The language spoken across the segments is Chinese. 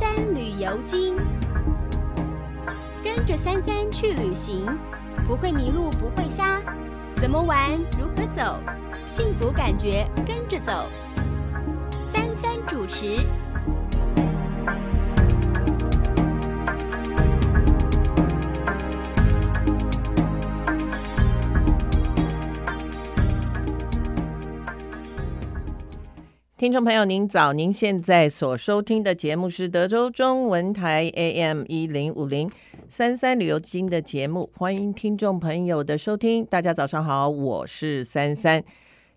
三旅游经，跟着三三去旅行，不会迷路，不会瞎，怎么玩，如何走，幸福感觉跟着走。三三主持。听众朋友，您早！您现在所收听的节目是德州中文台 AM 一零五零三三旅游经的节目，欢迎听众朋友的收听。大家早上好，我是三三。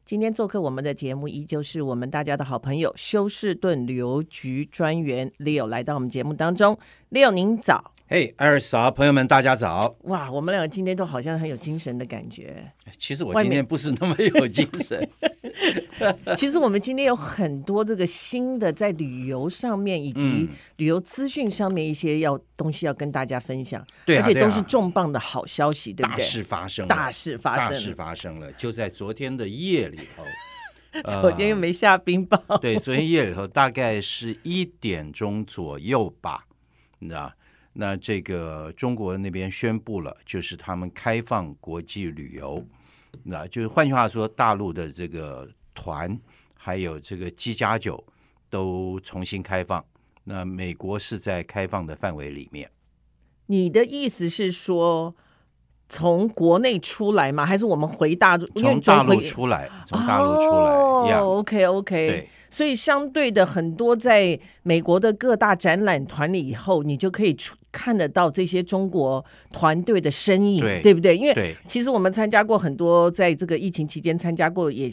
今天做客我们的节目，依旧是我们大家的好朋友休士顿旅游局专员 Leo 来到我们节目当中。Leo，您早。嘿，艾尔嫂，朋友们，大家早！哇，我们两个今天都好像很有精神的感觉。其实我今天不是那么有精神。其实我们今天有很多这个新的在旅游上面以及旅游资讯上面一些要东西要跟大家分享，对、啊，而且都是重磅的好消息，对不对？大事发生了，大事发生了，大事发生了，就在昨天的夜里头。昨天又没下冰雹、呃。对，昨天夜里头大概是一点钟左右吧，你知道。那这个中国那边宣布了，就是他们开放国际旅游，那就是换句话说，大陆的这个团还有这个机加酒都重新开放。那美国是在开放的范围里面。你的意思是说，从国内出来吗？还是我们回大陆？从大陆出来，从大陆出来。哦、OK。对。所以相对的，很多在美国的各大展览团里以后，你就可以出看得到这些中国团队的身影，对，对不对？因为其实我们参加过很多，在这个疫情期间参加过也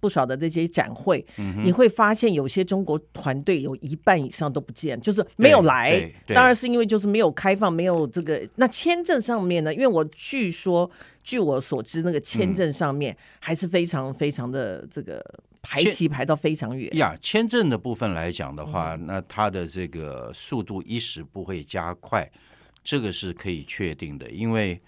不少的这些展会，嗯、你会发现有些中国团队有一半以上都不见，就是没有来。当然是因为就是没有开放，没有这个。那签证上面呢？因为我据说，据我所知，那个签证上面还是非常非常的这个。排期排到非常远呀。签证的部分来讲的话，那它的这个速度一时不会加快，这个是可以确定的，因为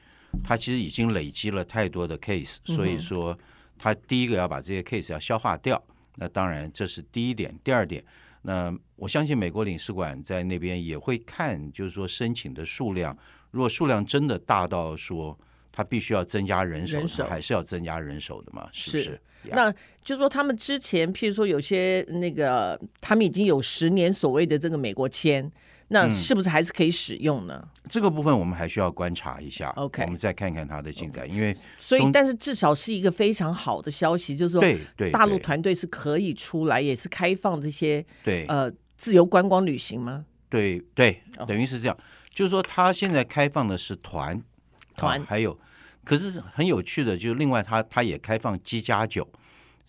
它其实已经累积了太多的 case，所以说它第一个要把这些 case 要消化掉。那当然这是第一点，第二点，那我相信美国领事馆在那边也会看，就是说申请的数量，如果数量真的大到说他必须要增加人手，人手还是要增加人手的嘛？是不是？是那就是说，他们之前，譬如说，有些那个，他们已经有十年所谓的这个美国签，那是不是还是可以使用呢？嗯、这个部分我们还需要观察一下。OK，我们再看看它的进展。Okay. 因为所以，但是至少是一个非常好的消息，就是说，对对，大陆团队是可以出来，也是开放这些对呃自由观光旅行吗？对对，等于是这样，就是说，他现在开放的是团团、啊，还有。可是很有趣的，就是另外他他也开放机加酒，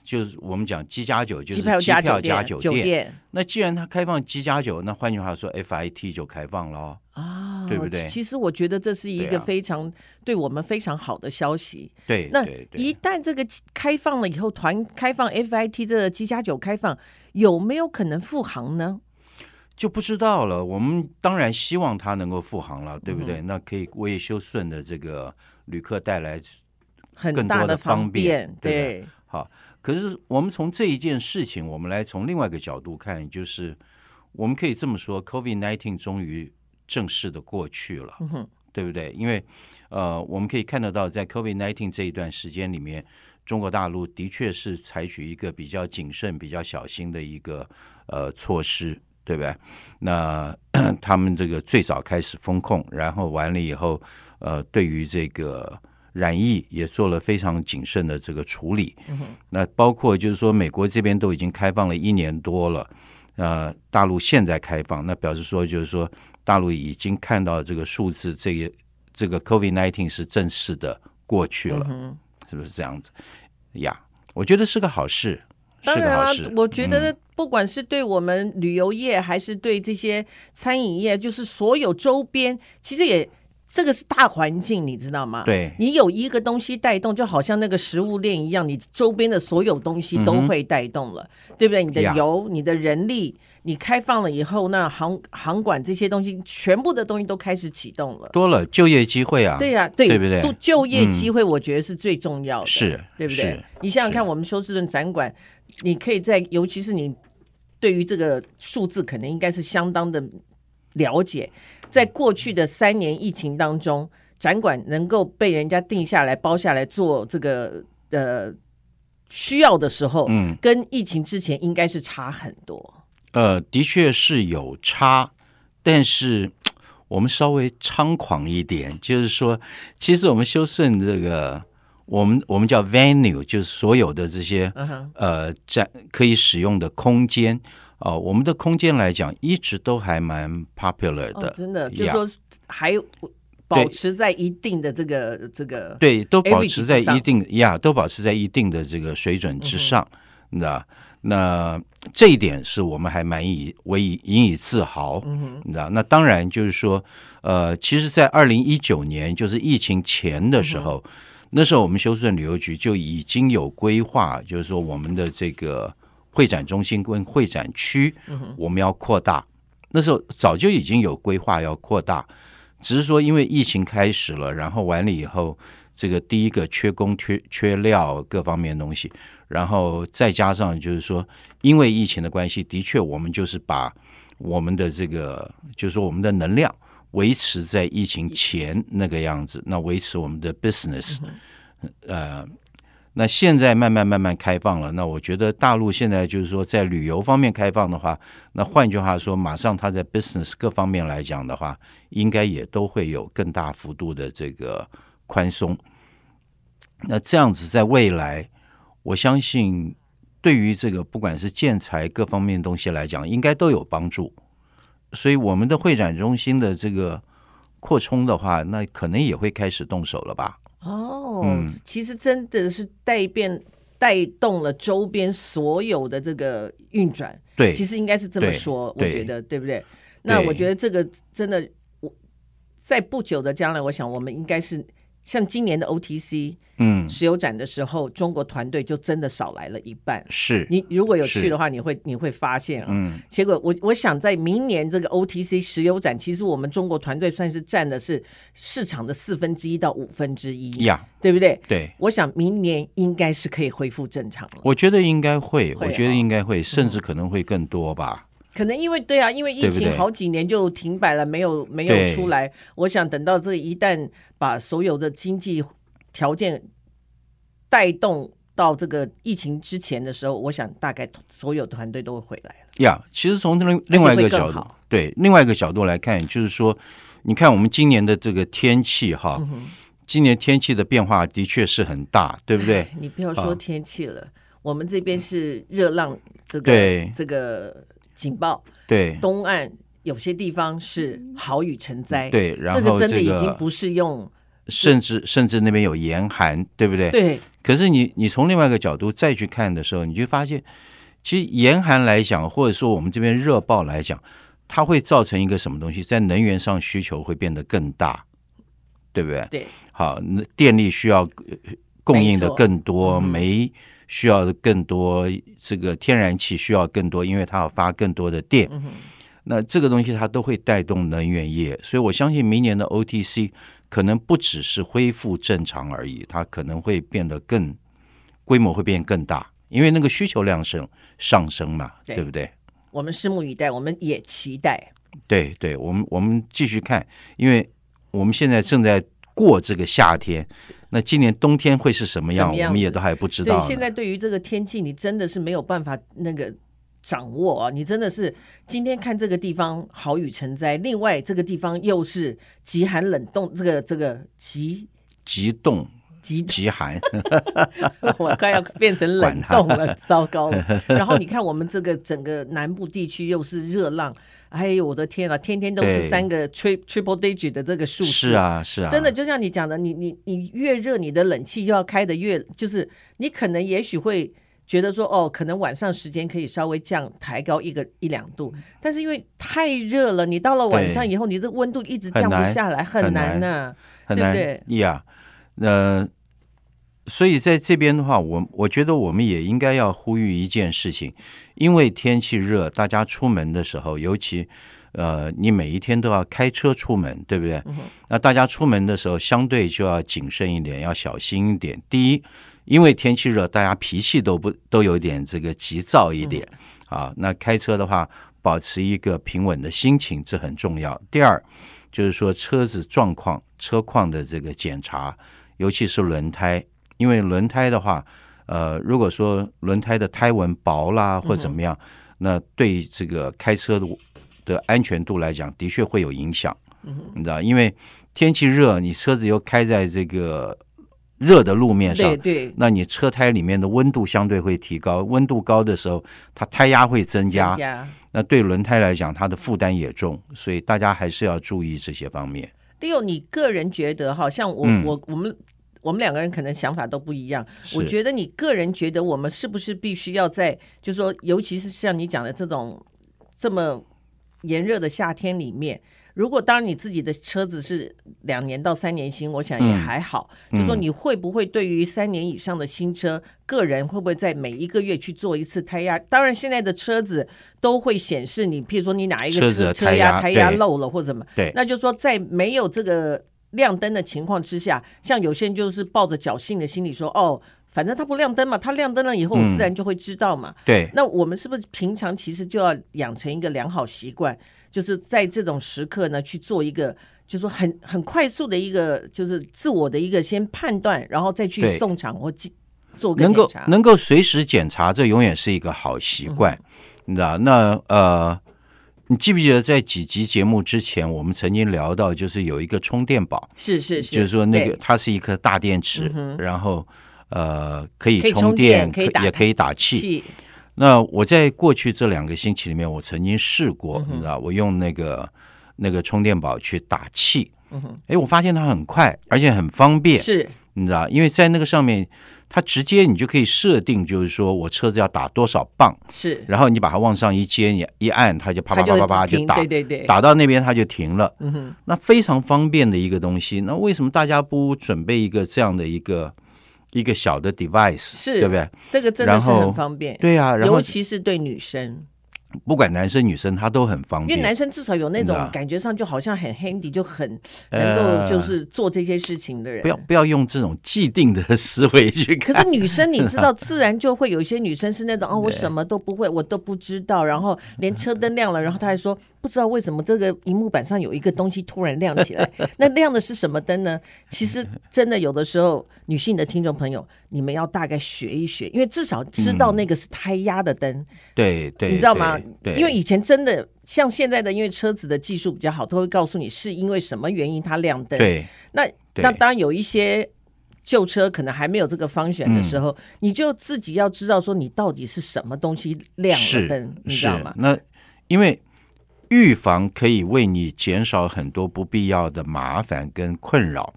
就是我们讲机加酒就是机票加酒店，酒店。那既然他开放机加酒，那换句话说，FIT 就开放了啊，对不对？其实我觉得这是一个非常对我们非常好的消息。对，那一旦这个开放了以后，团开放 FIT 这个机加酒开放，有没有可能复航呢？就不知道了。我们当然希望他能够复航了，对不对？嗯、那可以为修顺的这个。旅客带来更多的方便，方便对，对，好。可是我们从这一件事情，我们来从另外一个角度看，就是我们可以这么说：COVID-19 终于正式的过去了，嗯，对不对？因为呃，我们可以看得到，在 COVID-19 这一段时间里面，中国大陆的确是采取一个比较谨慎、比较小心的一个呃措施，对不对？那 他们这个最早开始风控，然后完了以后。呃，对于这个染疫也做了非常谨慎的这个处理。嗯、那包括就是说，美国这边都已经开放了一年多了，呃，大陆现在开放，那表示说就是说，大陆已经看到这个数字，这个这个 COVID nineteen 是正式的过去了，嗯，是不是这样子？呀，我觉得是个好事，当然啊，是个好事。我觉得不管是对我们旅游业，还是对这些餐饮业，就是所有周边，其实也。这个是大环境，你知道吗？对，你有一个东西带动，就好像那个食物链一样，你周边的所有东西都会带动了，嗯、对不对？你的油、你的人力，你开放了以后，那航航管这些东西，全部的东西都开始启动了，多了就业机会啊！对呀、啊，对，对不对？就业机会，我觉得是最重要的，是、嗯，对不对？你想想看，我们休斯顿展馆，你可以在，尤其是你对于这个数字，可能应该是相当的。了解，在过去的三年疫情当中，展馆能够被人家定下来包下来做这个呃需要的时候，嗯，跟疫情之前应该是差很多。呃，的确是有差，但是我们稍微猖狂一点，就是说，其实我们修顺这个，我们我们叫 venue，就是所有的这些、uh. 呃在可以使用的空间哦、呃，我们的空间来讲，一直都还蛮 popular 的，哦、真的，就是说还保持在一定的这个这个对，都保持在一定呀，都保持在一定的这个水准之上，你知道。那这一点是我们还蛮以为以引以自豪，嗯，你知道？那当然就是说，呃，其实，在二零一九年，就是疫情前的时候，那时候我们休斯顿旅游局就已经有规划，就是说我们的这个会展中心跟会展区，我们要扩大。那时候早就已经有规划要扩大，只是说因为疫情开始了，然后完了以后，这个第一个缺工、缺缺料各方面东西。然后再加上就是说，因为疫情的关系，的确我们就是把我们的这个，就是说我们的能量维持在疫情前那个样子，那维持我们的 business，呃，那现在慢慢慢慢开放了，那我觉得大陆现在就是说在旅游方面开放的话，那换句话说，马上它在 business 各方面来讲的话，应该也都会有更大幅度的这个宽松。那这样子在未来。我相信，对于这个不管是建材各方面东西来讲，应该都有帮助。所以，我们的会展中心的这个扩充的话，那可能也会开始动手了吧？哦，嗯，其实真的是带变带动了周边所有的这个运转。对，其实应该是这么说，我觉得对不对？那我觉得这个真的，我在不久的将来，我想我们应该是。像今年的 OTC，嗯，石油展的时候，中国团队就真的少来了一半。是，你如果有去的话，你会你会发现啊，嗯，结果我我想在明年这个 OTC 石油展，其实我们中国团队算是占的是市场的四分之一到五分之一呀，对不对？对，我想明年应该是可以恢复正常了。我觉得应该会，我觉得应该会，甚至可能会更多吧。可能因为对啊，因为疫情好几年就停摆了，对对没有没有出来。我想等到这一旦把所有的经济条件带动到这个疫情之前的时候，我想大概所有团队都会回来了。呀，yeah, 其实从另另外一个角度，对另外一个角度来看，就是说，你看我们今年的这个天气哈，嗯、今年天气的变化的确是很大，对不对？你不要说天气了，啊、我们这边是热浪，这个对这个。警报，对，东岸有些地方是豪雨成灾，对，然后这个真的已经不是用，甚至甚至那边有严寒，对不对？对。可是你你从另外一个角度再去看的时候，你就发现，其实严寒来讲，或者说我们这边热暴来讲，它会造成一个什么东西，在能源上需求会变得更大，对不对？对。好，那电力需要供应的更多，煤。需要的更多，这个天然气需要更多，因为它要发更多的电。嗯、那这个东西它都会带动能源业，所以我相信明年的 OTC 可能不只是恢复正常而已，它可能会变得更规模会变更大，因为那个需求量升上升嘛，对，对不对？我们拭目以待，我们也期待。对对，我们我们继续看，因为我们现在正在过这个夏天。那今年冬天会是什么样？我们也都还不知道。对，现在对于这个天气，你真的是没有办法那个掌握啊！你真的是今天看这个地方好雨成灾，另外这个地方又是极寒冷冻，这个这个极极冻极极寒，我快要变成冷冻了，糟糕了！然后你看我们这个整个南部地区又是热浪。哎呦，我的天啊，天天都是三个 tri triple digit 的这个数字，是啊，是啊，真的就像你讲的，你你你越热，你的冷气就要开的越，就是你可能也许会觉得说，哦，可能晚上时间可以稍微降抬高一个一两度，但是因为太热了，你到了晚上以后，你这温度一直降不下来，很难呐、对不对？呀，呃。所以在这边的话，我我觉得我们也应该要呼吁一件事情，因为天气热，大家出门的时候，尤其呃，你每一天都要开车出门，对不对？嗯、那大家出门的时候，相对就要谨慎一点，要小心一点。第一，因为天气热，大家脾气都不都有点这个急躁一点、嗯、啊。那开车的话，保持一个平稳的心情，这很重要。第二，就是说车子状况、车况的这个检查，尤其是轮胎，因为轮胎的话，呃，如果说轮胎的胎纹薄啦或怎么样，嗯、那对这个开车的的安全度来讲，的确会有影响。嗯，你知道，因为天气热，你车子又开在这个。热的路面上，对，对，那你车胎里面的温度相对会提高，温度高的时候，它胎压会增加，增加，那对轮胎来讲，它的负担也重，所以大家还是要注意这些方面。利用你个人觉得，好像我、嗯、我我们我们两个人可能想法都不一样。我觉得你个人觉得，我们是不是必须要在，就是说，尤其是像你讲的这种这么炎热的夏天里面。如果当你自己的车子是两年到三年新，我想也还好。嗯、就说你会不会对于三年以上的新车，嗯、个人会不会在每一个月去做一次胎压？当然，现在的车子都会显示你，譬如说你哪一个车车，车压胎压漏了或者什么。对，那就是说在没有这个亮灯的情况之下，像有些人就是抱着侥幸的心理说：“哦，反正他不亮灯嘛，他亮灯了以后，我自然就会知道嘛。嗯”对。那我们是不是平常其实就要养成一个良好习惯？就是在这种时刻呢，去做一个，就是说很很快速的一个，就是自我的一个先判断，然后再去送场或做个检查。能够能够随时检查，这永远是一个好习惯，嗯、你知道？那呃，你记不记得在几集节目之前，我们曾经聊到，就是有一个充电宝，是是是，就是说那个它是一颗大电池，然后呃可以充电，可以也可以打气。那我在过去这两个星期里面，我曾经试过，嗯、你知道，我用那个那个充电宝去打气，哎，我发现它很快，而且很方便，是，你知道，因为在那个上面，它直接你就可以设定，就是说我车子要打多少磅，是，然后你把它往上一接，你一按，它就啪啪啪啪啪就打，对对对，打到那边它就停了，嗯哼，那非常方便的一个东西。那为什么大家不准备一个这样的一个？一个小的 device 是，对不对？这个真的是很方便，对啊，然后，尤其是对女生。不管男生女生，他都很方便。因为男生至少有那种感觉上，就好像很 handy，就很能够就是做这些事情的人。呃、不要不要用这种既定的思维去 看。可是女生，你知道，自然就会有一些女生是那种 哦，我什么都不会，我都不知道，然后连车灯亮了，然后她还说不知道为什么这个荧幕板上有一个东西突然亮起来。那亮的是什么灯呢？其实真的有的时候，女性的听众朋友，你们要大概学一学，因为至少知道那个是胎压的灯。嗯、对对，你知道吗？对，因为以前真的像现在的，因为车子的技术比较好，都会告诉你是因为什么原因它亮灯。对，那那当然有一些旧车可能还没有这个 function 的时候，嗯，你就自己要知道说你到底是什么东西亮了灯，你知道吗？那因为预防可以为你减少很多不必要的麻烦跟困扰。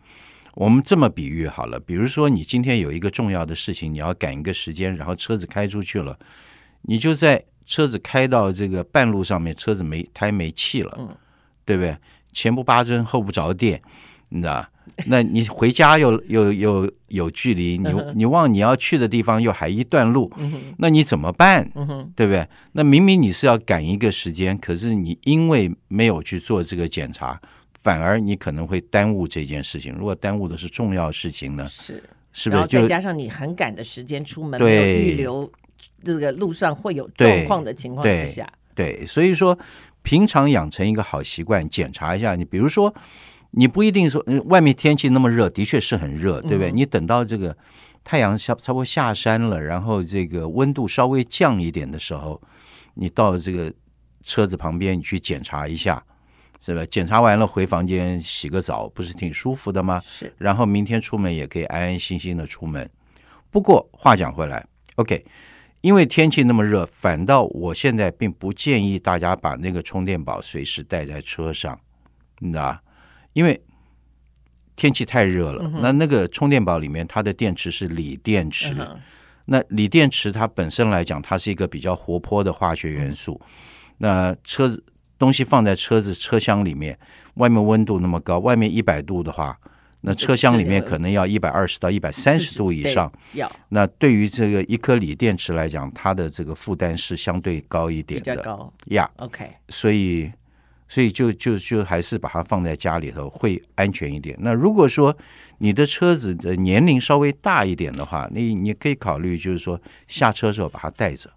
我们这么比喻好了，比如说你今天有一个重要的事情，你要赶一个时间，然后车子开出去了，你就在。车子开到这个半路上面，车子没胎没气了，嗯，对不对？前不八针后不着电，你知道？那你回家又又又有距离，你你往你要去的地方又还一段路，嗯，那你怎么办？嗯？对不对？那明明你是要赶一个时间，可是你因为没有去做这个检查，反而你可能会耽误这件事情。如果耽误的是重要事情呢？是是不是？再加上你很赶的时间出门，没有预留。这个路上会有状况的情况之下，对，对，所以说平常养成一个好习惯，检查一下。你比如说，你不一定说外面天气那么热，的确是很热，对不对？嗯、你等到这个太阳下差不多下山了，然后这个温度稍微降一点的时候，你到这个车子旁边，你去检查一下，是吧？检查完了回房间洗个澡，不是挺舒服的吗？是。然后明天出门也可以安安心心的出门。不过话讲回来，OK。因为天气那么热，反倒我现在并不建议大家把那个充电宝随时带在车上，你知道？因为天气太热了。嗯、那那个充电宝里面，它的电池是锂电池。嗯、那锂电池它本身来讲，它是一个比较活泼的化学元素。嗯、那车子东西放在车子车厢里面，外面温度那么高，外面一百度的话。那车厢里面可能要一百二十到一百三十度以上，要。那对于这个一颗锂电池来讲，它的这个负担是相对高一点的，比较高。呀，OK。所以，所以就就就还是把它放在家里头会安全一点。那如果说你的车子的年龄稍微大一点的话，你你可以考虑就是说下车的时候把它带着。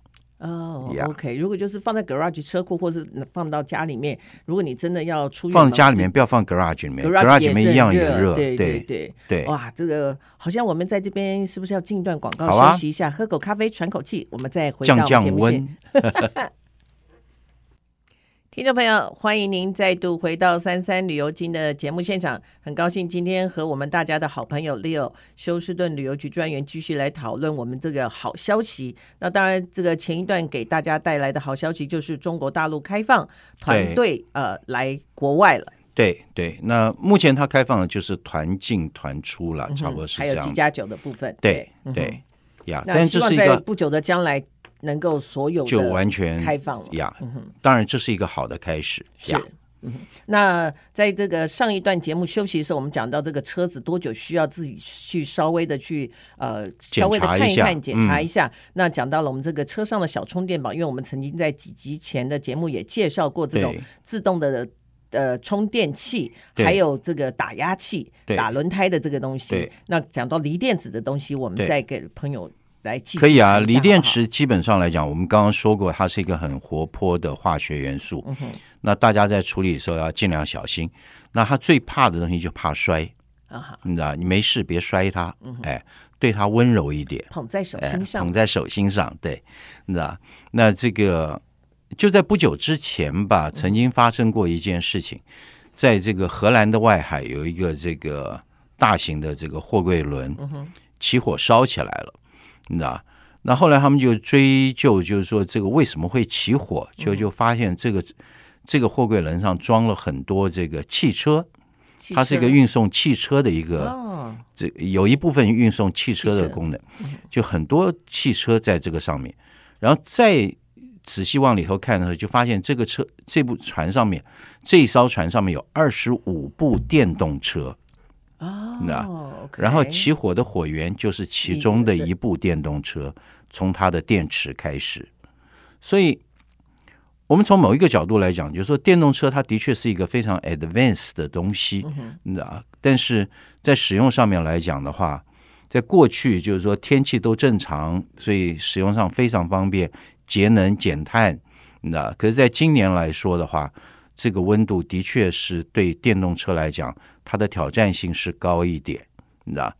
哦、oh，OK，如果就是放在 garage 车库，或是放到家里面，如果你真的要出放家里面，不要放 garage 里面，garage 里面一样也热，对对对对。哇，这个好像我们在这边是不是要进一段广告休息一下，啊、喝口咖啡喘口气，我们再回到节目降。降降 听众朋友，欢迎您再度回到三三旅游金的节目现场。很高兴今天和我们大家的好朋友 Leo 休斯顿旅游局专员继续来讨论我们这个好消息。那当然，这个前一段给大家带来的好消息就是中国大陆开放团队呃来国外了。对对，那目前它开放的就是团进团出了，差不多是这样。还有七加酒的部分。对对呀，但希望在不久的将来。能够所有就完全开放了。呀，当然这是一个好的开始。是，嗯，那在这个上一段节目休息的时候，我们讲到这个车子多久需要自己去稍微的去呃稍微的看一看检查一下。那讲到了我们这个车上的小充电宝，因为我们曾经在几集前的节目也介绍过这种自动的呃充电器，还有这个打压器、打轮胎的这个东西。那讲到锂电子的东西，我们再给朋友。来可以啊，锂电池基本上来讲，我们刚刚说过，它是一个很活泼的化学元素。嗯、那大家在处理的时候要尽量小心。那它最怕的东西就怕摔。啊，你知道，你没事别摔它，嗯、哎，对它温柔一点，捧在手心上，哎，捧在手心上，对，你知道。那这个就在不久之前吧，曾经发生过一件事情，嗯、在这个荷兰的外海有一个这个大型的这个货柜轮起火烧起来了。你知道，那后来他们就追究，就是说这个为什么会起火，就就发现这个、嗯、这个货柜轮上装了很多这个汽车，它是一个运送汽车的一个，哦、这有一部分运送汽车的功能，就很多汽车在这个上面，然后再仔细往里头看的时候，就发现这个车这部船上面这一艘船上面有二十五部电动车。哦，那 Okay 然后起火的火源就是其中的一部电动车，从它的电池开始。所以，我们从某一个角度来讲，就是说电动车它的确是一个非常 advanced 的东西，那、嗯、哼但是在使用上面来讲的话，在过去就是说天气都正常，所以使用上非常方便，节能减碳。那可是在今年来说的话，这个温度的确是对电动车来讲。它的挑战性是高一点，你知道？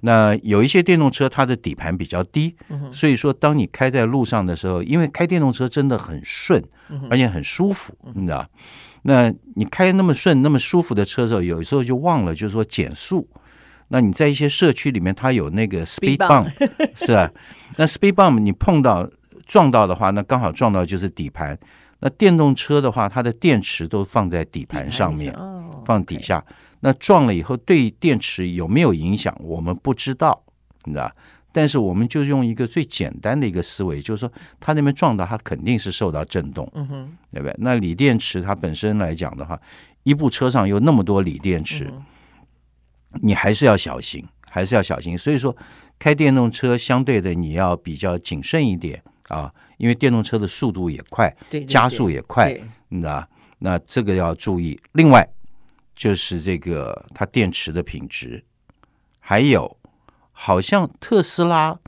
那有一些电动车，它的底盘比较低，所以说当你开在路上的时候，因为开电动车真的很顺，而且很舒服，你知道？那你开那么顺、那么舒服的车的时候，有时候就忘了，就是说减速。那你在一些社区里面，它有那个 speed bump，是吧？那 speed bump 你碰到撞到的话，那刚好撞到就是底盘。那电动车的话，它的电池都放在底盘上面，放底下。那撞了以后对电池有没有影响？我们不知道，你知道？但是我们就用一个最简单的一个思维，就是说，它那边撞到，它肯定是受到震动，嗯哼，对不对？那锂电池它本身来讲的话，一部车上有那么多锂电池，嗯、你还是要小心，还是要小心。所以说，开电动车相对的你要比较谨慎一点啊，因为电动车的速度也快，对对对，加速也快，你知道？那这个要注意。另外。就是这个它电池的品质，还有好像特斯拉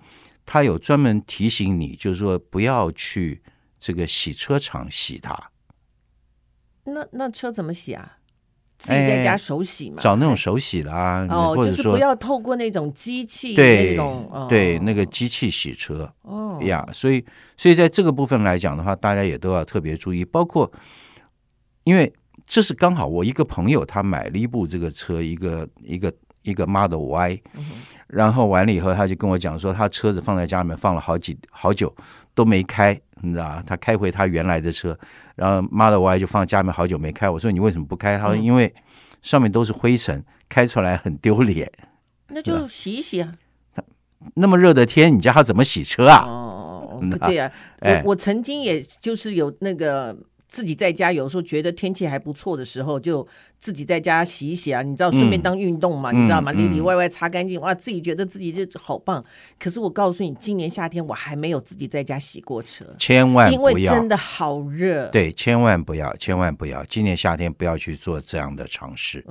它有专门提醒你，就是说不要去这个洗车场洗它。那那车怎么洗啊？自己在家手洗嘛？找那种手洗的啊，哦，或者说就是不要透过那种机器对那种、哦、对那个机器洗车哦呀，所以所以在这个部分来讲的话，大家也都要特别注意，包括因为。这是刚好我一个朋友，他买了一部这个车，一个一个一个 Model Y，然后完了以后，他就跟我讲说，他车子放在家里面放了好几好久都没开，你知道他开回他原来的车，然后 Model Y 就放家里面好久没开。我说你为什么不开？他说因为上面都是灰尘，开出来很丢脸。那就洗一洗啊。那么热的天，你叫他怎么洗车啊？哦，对啊，我我曾经也就是有那个。自己在家有时候觉得天气还不错的时候，就自己在家洗一洗啊，你知道，顺便当运动嘛，嗯、你知道吗？里里外外擦干净，哇，自己觉得自己就好棒。可是我告诉你，今年夏天我还没有自己在家洗过车，千万不要，因为真的好热。对，千万不要，千万不要，今年夏天不要去做这样的尝试。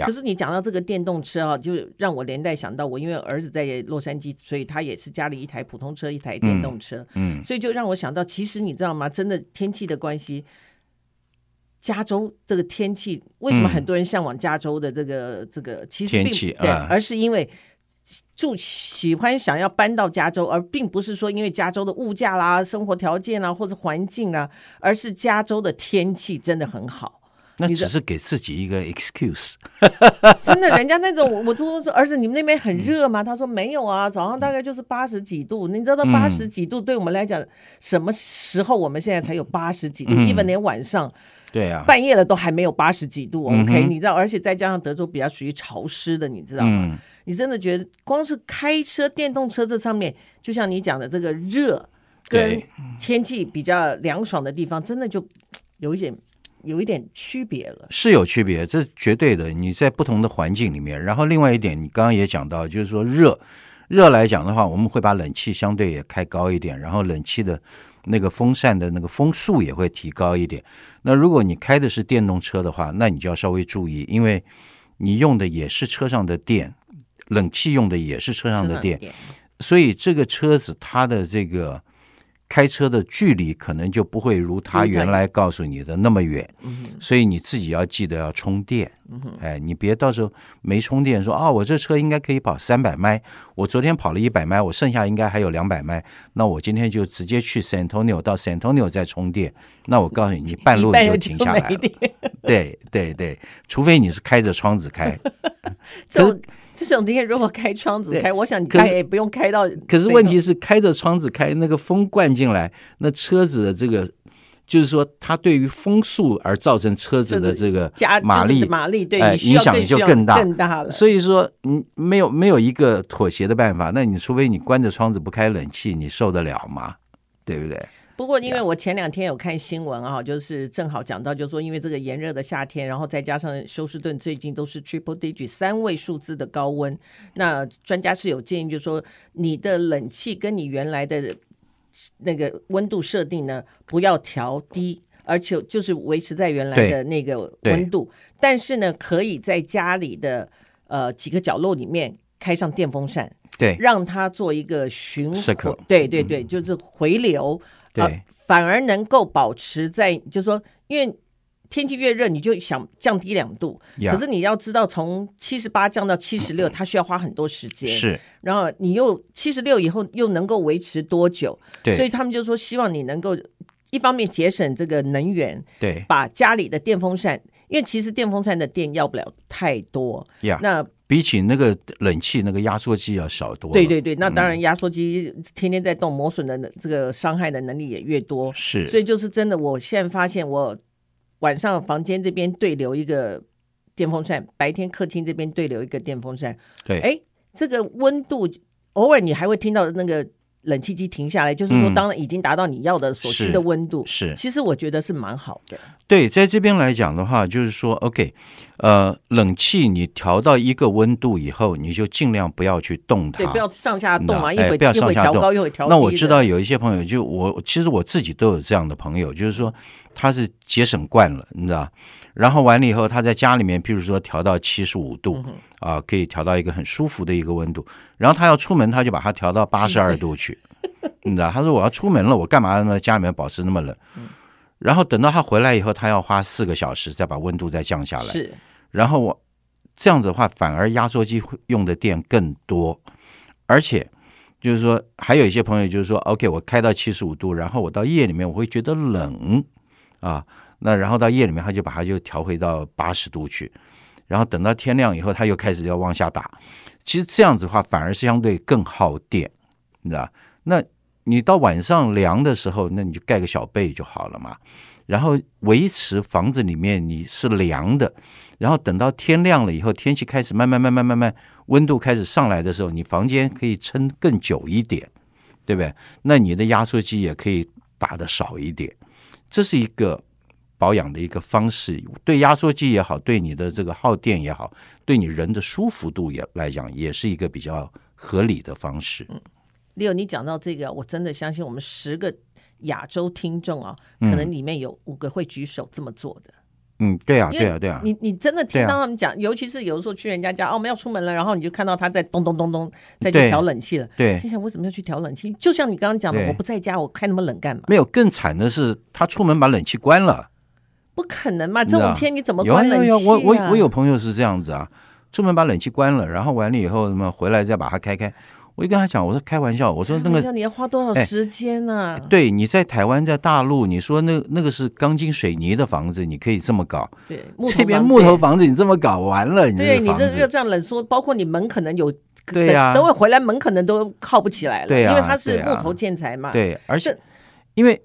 可是你讲到这个电动车啊，就让我连带想到我，因为儿子在洛杉矶，所以他也是家里一台普通车，一台电动车。嗯，嗯，所以就让我想到，其实你知道吗？真的天气的关系，加州这个天气，为什么很多人向往加州的这个、嗯、这个？其实并天气对、啊，而是因为。住喜欢想要搬到加州，而并不是说因为加州的物价啦、生活条件啦或者环境啊，而是加州的天气真的很好。那只是给自己一个 excuse。真的，人家那种我我说儿子，你们那边很热吗？他说没有啊，早上大概就是八十几度。你知道八十几度对我们来讲，什么时候我们现在才有八十几度？一般连晚上对啊，半夜了都还没有八十几度。OK，你知道，而且再加上德州比较属于潮湿的，你知道吗？你真的觉得光是开车电动车这上面，就像你讲的这个热跟天气比较凉爽的地方，真的就有一点有一点区别了。是有区别，这是绝对的。你在不同的环境里面，然后另外一点，你刚刚也讲到，就是说热热来讲的话，我们会把冷气相对也开高一点，然后冷气的那个风扇的那个风速也会提高一点。那如果你开的是电动车的话，那你就要稍微注意，因为你用的也是车上的电。冷气用的也是车上的电，所以这个车子它的这个开车的距离可能就不会如他原来告诉你的那么远，所以你自己要记得要充电，哎，你别到时候没充电说啊，我这车应该可以跑三百迈，我昨天跑了一百迈，我剩下应该还有两百迈，那我今天就直接去 San Antonio 到 San Antonio 再充电，那我告诉你，你半路你就停下来了，对对对，除非你是开着窗子开。这种天如果开窗子开，我想你开也不用开到。可是问题是开着窗子开，那个风灌进来，那车子的这个，就是说它对于风速而造成车子的这个马力马力对影响就更大更大了。所以说，你没有没有一个妥协的办法。那你除非你关着窗子不开冷气，你受得了吗？对不对？不过，因为我前两天有看新闻啊，就是正好讲到，就是说因为这个炎热的夏天，然后再加上休斯顿最近都是 triple digit 三位数字的高温，那专家是有建议，就是说你的冷气跟你原来的那个温度设定呢，不要调低，而且就是维持在原来的那个温度，但是呢，可以在家里的呃几个角落里面开上电风扇，对，让它做一个循环，对对对，就是回流。对、呃，反而能够保持在，就是说，因为天气越热，你就想降低两度。可是你要知道，从七十八降到七十六，它需要花很多时间。是，然后你又七十六以后又能够维持多久？对，所以他们就说，希望你能够一方面节省这个能源，对，把家里的电风扇，因为其实电风扇的电要不了太多。那比起那个冷气，那个压缩机要少多。对对对，那当然压缩机天天在动，磨损的这个伤害的能力也越多。是，所以就是真的，我现在发现，我晚上房间这边对流一个电风扇，白天客厅这边对流一个电风扇。对，哎，这个温度偶尔你还会听到那个。冷气机停下来，就是说，当然已经达到你要的所需的温度。嗯、是，是，其实我觉得是蛮好的。对，在这边来讲的话，就是说，OK，呃，冷气你调到一个温度以后，你就尽量不要去动它，对，不要上下动啊，一会、哎、不要上下动，调高，一会调低。那我知道有一些朋友，就我其实我自己都有这样的朋友，就是说他是节省惯了，你知道。然后完了以后，他在家里面，譬如说调到七十五度啊、呃，可以调到一个很舒服的一个温度。然后他要出门，他就把它调到八十二度去，你知道？他说我要出门了，我干嘛呢？家里面保持那么冷？然后等到他回来以后，他要花四个小时再把温度再降下来。是。然后我这样子的话，反而压缩机用的电更多，而且就是说，还有一些朋友就是说，OK，我开到七十五度，然后我到夜里面我会觉得冷啊。那然后到夜里面，他就把它就调回到八十度去，然后等到天亮以后，他又开始要往下打。其实这样子的话，反而是相对更耗电，你知道？那你到晚上凉的时候，那你就盖个小被就好了嘛。然后维持房子里面你是凉的，然后等到天亮了以后，天气开始慢慢慢慢慢慢温度开始上来的时候，你房间可以撑更久一点，对不对？那你的压缩机也可以打得少一点，这是一个。保养的一个方式，对压缩机也好，对你的这个耗电也好，对你人的舒服度也来讲，也是一个比较合理的方式。嗯，Leo，你讲到这个，我真的相信我们十个亚洲听众啊，可能里面有五个会举手这么做的。嗯，对啊，对啊，对啊。你你真的听到他们讲，尤其是有的时候去人家家，哦，我们要出门了，然后你就看到他在咚咚咚咚再去调冷气了。对，心想为什么要去调冷气？就像你刚刚讲的，我不在家，我开那么冷干嘛？没有，更惨的是他出门把冷气关了。不可能嘛！这种天你怎么关冷气？有有有，我我我有朋友是这样子啊，出门把冷气关了，然后完了以后什么回来再把它开开。我一跟他讲，我说开玩笑，我说那个你要花多少时间呢？对，你在台湾在大陆，你说那那个是钢筋水泥的房子，你可以这么搞。对，这边木头房子你这么搞完了，你对你这就这样冷缩，包括你门可能有对呀，等会回来门可能都靠不起来了，因为它是木头建材嘛。对，而且因为。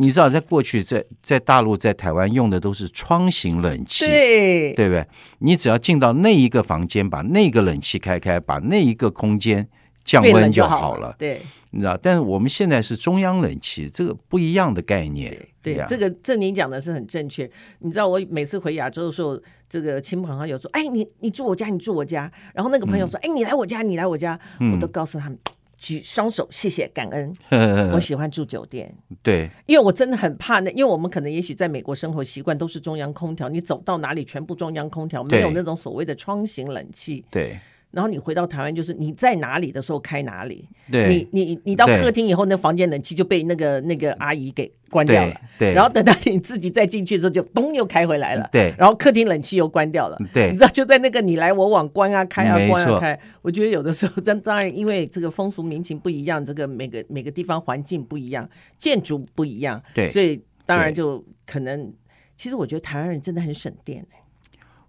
你知道，在过去，在在大陆，在台湾用的都是窗型冷气，对，对不对？你只要进到那一个房间，把那个冷气开开，把那一个空间降温就好了。对，你知道，但是我们现在是中央冷气，这个不一样的概念。对，对这个这你讲的是很正确。你知道，我每次回亚洲的时候，这个亲朋好友说：“哎，你你住我家，你住我家。”然后那个朋友说：“嗯、哎，你来我家，你来我家。嗯”我都告诉他们。举双手，谢谢感恩。我喜欢住酒店，对，因为我真的很怕那，因为我们可能也许在美国生活习惯都是中央空调，你走到哪里全部中央空调，没有那种所谓的窗型冷气。对。然后你回到台湾，就是你在哪里的时候开哪里。对，你你你到客厅以后，那房间冷气就被那个那个阿姨给关掉了。对，然后等到你自己再进去的时候，就咚又开回来了。对，然后客厅冷气又关掉了。对，你知道就在那个你来我往关啊开啊关啊开。我觉得有的时候，但当然因为这个风俗民情不一样，这个每个每个地方环境不一样，建筑不一样。对，所以当然就可能，其实我觉得台湾人真的很省电。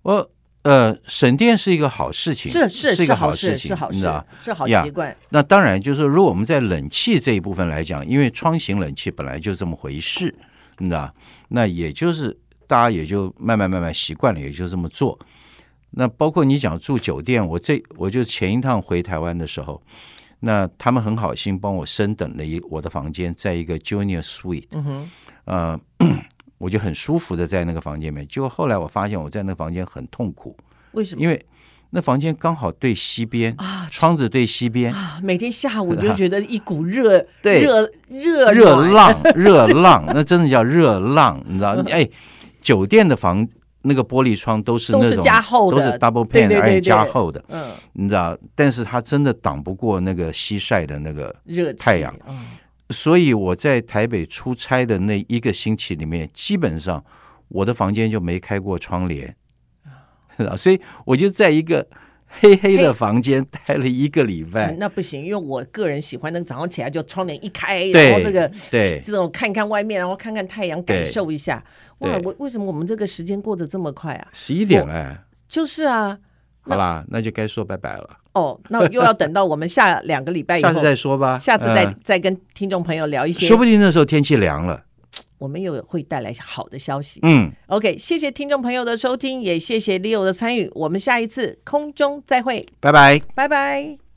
我。呃，省电是一个好事情，是是是一个好事情，是好事，你知道是好习惯。那当然，就是如果我们在冷气这一部分来讲，因为窗型冷气本来就这么回事，你知道，那也就是大家也就慢慢慢慢习惯了，也就这么做。那包括你讲住酒店，我这我就前一趟回台湾的时候，那他们很好心帮我升等了一我的房间，在一个 Junior Suite，嗯哼，呃。我就很舒服的在那个房间里面，结果后来我发现我在那个房间很痛苦。为什么？因为那房间刚好对西边啊，窗子对西边啊，每天下午就 觉得一股热对热热热浪 热浪，那真的叫热浪，你知道？哎，酒店的房那个玻璃窗都是那种都是加厚的，都是 double pane 而且加厚的，嗯，你知道？但是它真的挡不过那个西晒的那个热太阳。所以我在台北出差的那一个星期里面，基本上我的房间就没开过窗帘，所以我就在一个黑黑的房间待了一个礼拜。那不行，因为我个人喜欢那早上起来就窗帘一开，然后这个对这种看看外面，然后看看太阳，感受一下。哇，我为什么我们这个时间过得这么快啊？十一点了。就是啊。好啦，那就该说拜拜了。哦，那又要等到我们下两个礼拜以后，下次再说吧。下次再、嗯、再跟听众朋友聊一些，说不定那时候天气凉了，我们又会带来好的消息。嗯，OK，谢谢听众朋友的收听，也谢谢 Leo 的参与。我们下一次空中再会，拜拜，拜拜。